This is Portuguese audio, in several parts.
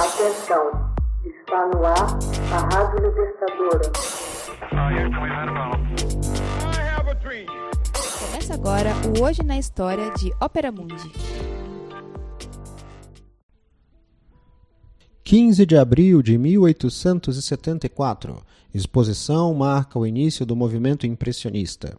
Atenção, está no ar a Rádio Libertadora. Começa agora o Hoje na História de Ópera Mundi. 15 de abril de 1874. Exposição marca o início do movimento impressionista.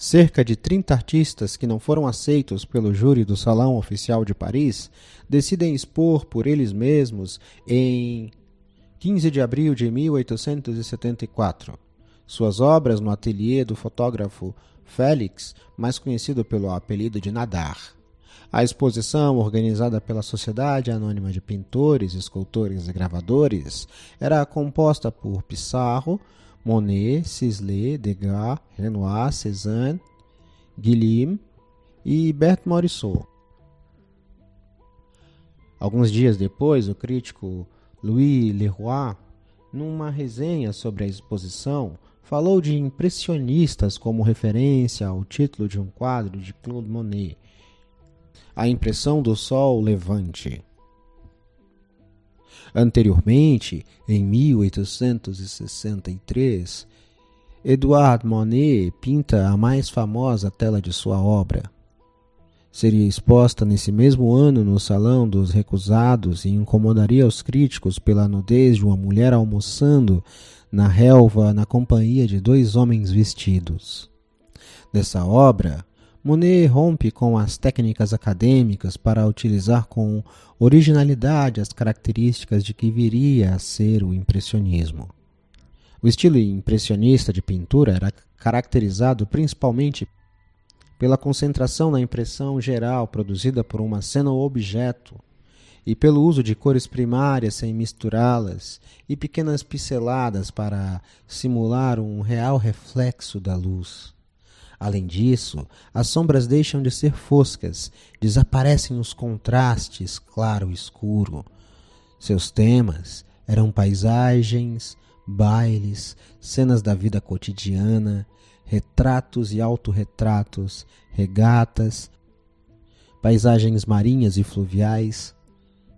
Cerca de 30 artistas que não foram aceitos pelo júri do Salão Oficial de Paris decidem expor por eles mesmos em 15 de abril de 1874. Suas obras no ateliê do fotógrafo Félix, mais conhecido pelo apelido de Nadar. A exposição, organizada pela Sociedade Anônima de Pintores, Escultores e Gravadores, era composta por Pissarro, Monet, Sisley, Degas, Renoir, Cézanne, Guillaume e Bert Morisot. Alguns dias depois, o crítico Louis Leroy, numa resenha sobre a exposição, falou de impressionistas como referência ao título de um quadro de Claude Monet, A Impressão do Sol Levante. Anteriormente, em 1863, Edouard Monet pinta a mais famosa tela de sua obra. Seria exposta nesse mesmo ano no Salão dos Recusados e incomodaria os críticos pela nudez de uma mulher almoçando na relva na companhia de dois homens vestidos. Dessa obra, Monet rompe com as técnicas acadêmicas para utilizar com originalidade as características de que viria a ser o impressionismo. O estilo impressionista de pintura era caracterizado principalmente pela concentração na impressão geral produzida por uma cena ou objeto e pelo uso de cores primárias sem misturá-las e pequenas pinceladas para simular um real reflexo da luz. Além disso, as sombras deixam de ser foscas, desaparecem os contrastes claro e escuro. Seus temas eram paisagens, bailes, cenas da vida cotidiana, retratos e autorretratos, regatas, paisagens marinhas e fluviais,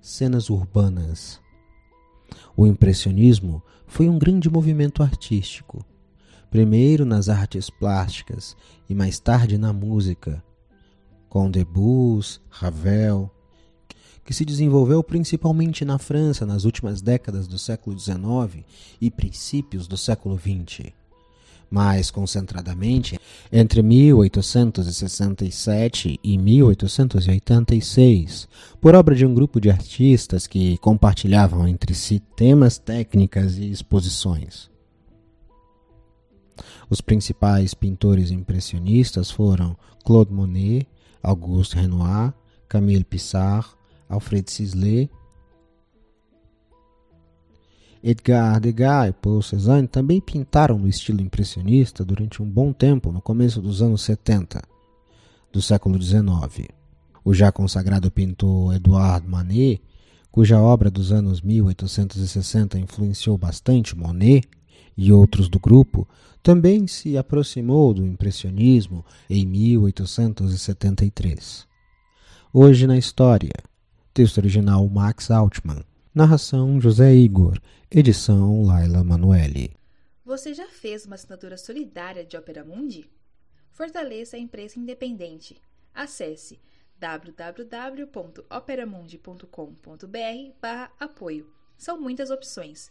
cenas urbanas. O impressionismo foi um grande movimento artístico primeiro nas artes plásticas e mais tarde na música, com Debussy, Ravel, que se desenvolveu principalmente na França nas últimas décadas do século XIX e princípios do século XX. Mais concentradamente, entre 1867 e 1886, por obra de um grupo de artistas que compartilhavam entre si temas, técnicas e exposições. Os principais pintores impressionistas foram Claude Monet, Auguste Renoir, Camille Pissarro, Alfred Sisley. Edgar Degas e Paul Cézanne também pintaram no estilo impressionista durante um bom tempo no começo dos anos 70 do século XIX. O já consagrado pintor Edouard Manet, cuja obra dos anos 1860 influenciou bastante Monet, e outros do grupo, também se aproximou do impressionismo em 1873. Hoje na História. Texto original Max Altman. Narração José Igor. Edição Laila Manuelle. Você já fez uma assinatura solidária de Opera Mundi? Fortaleça a imprensa independente. Acesse www.operamundi.com.br/apoio. São muitas opções.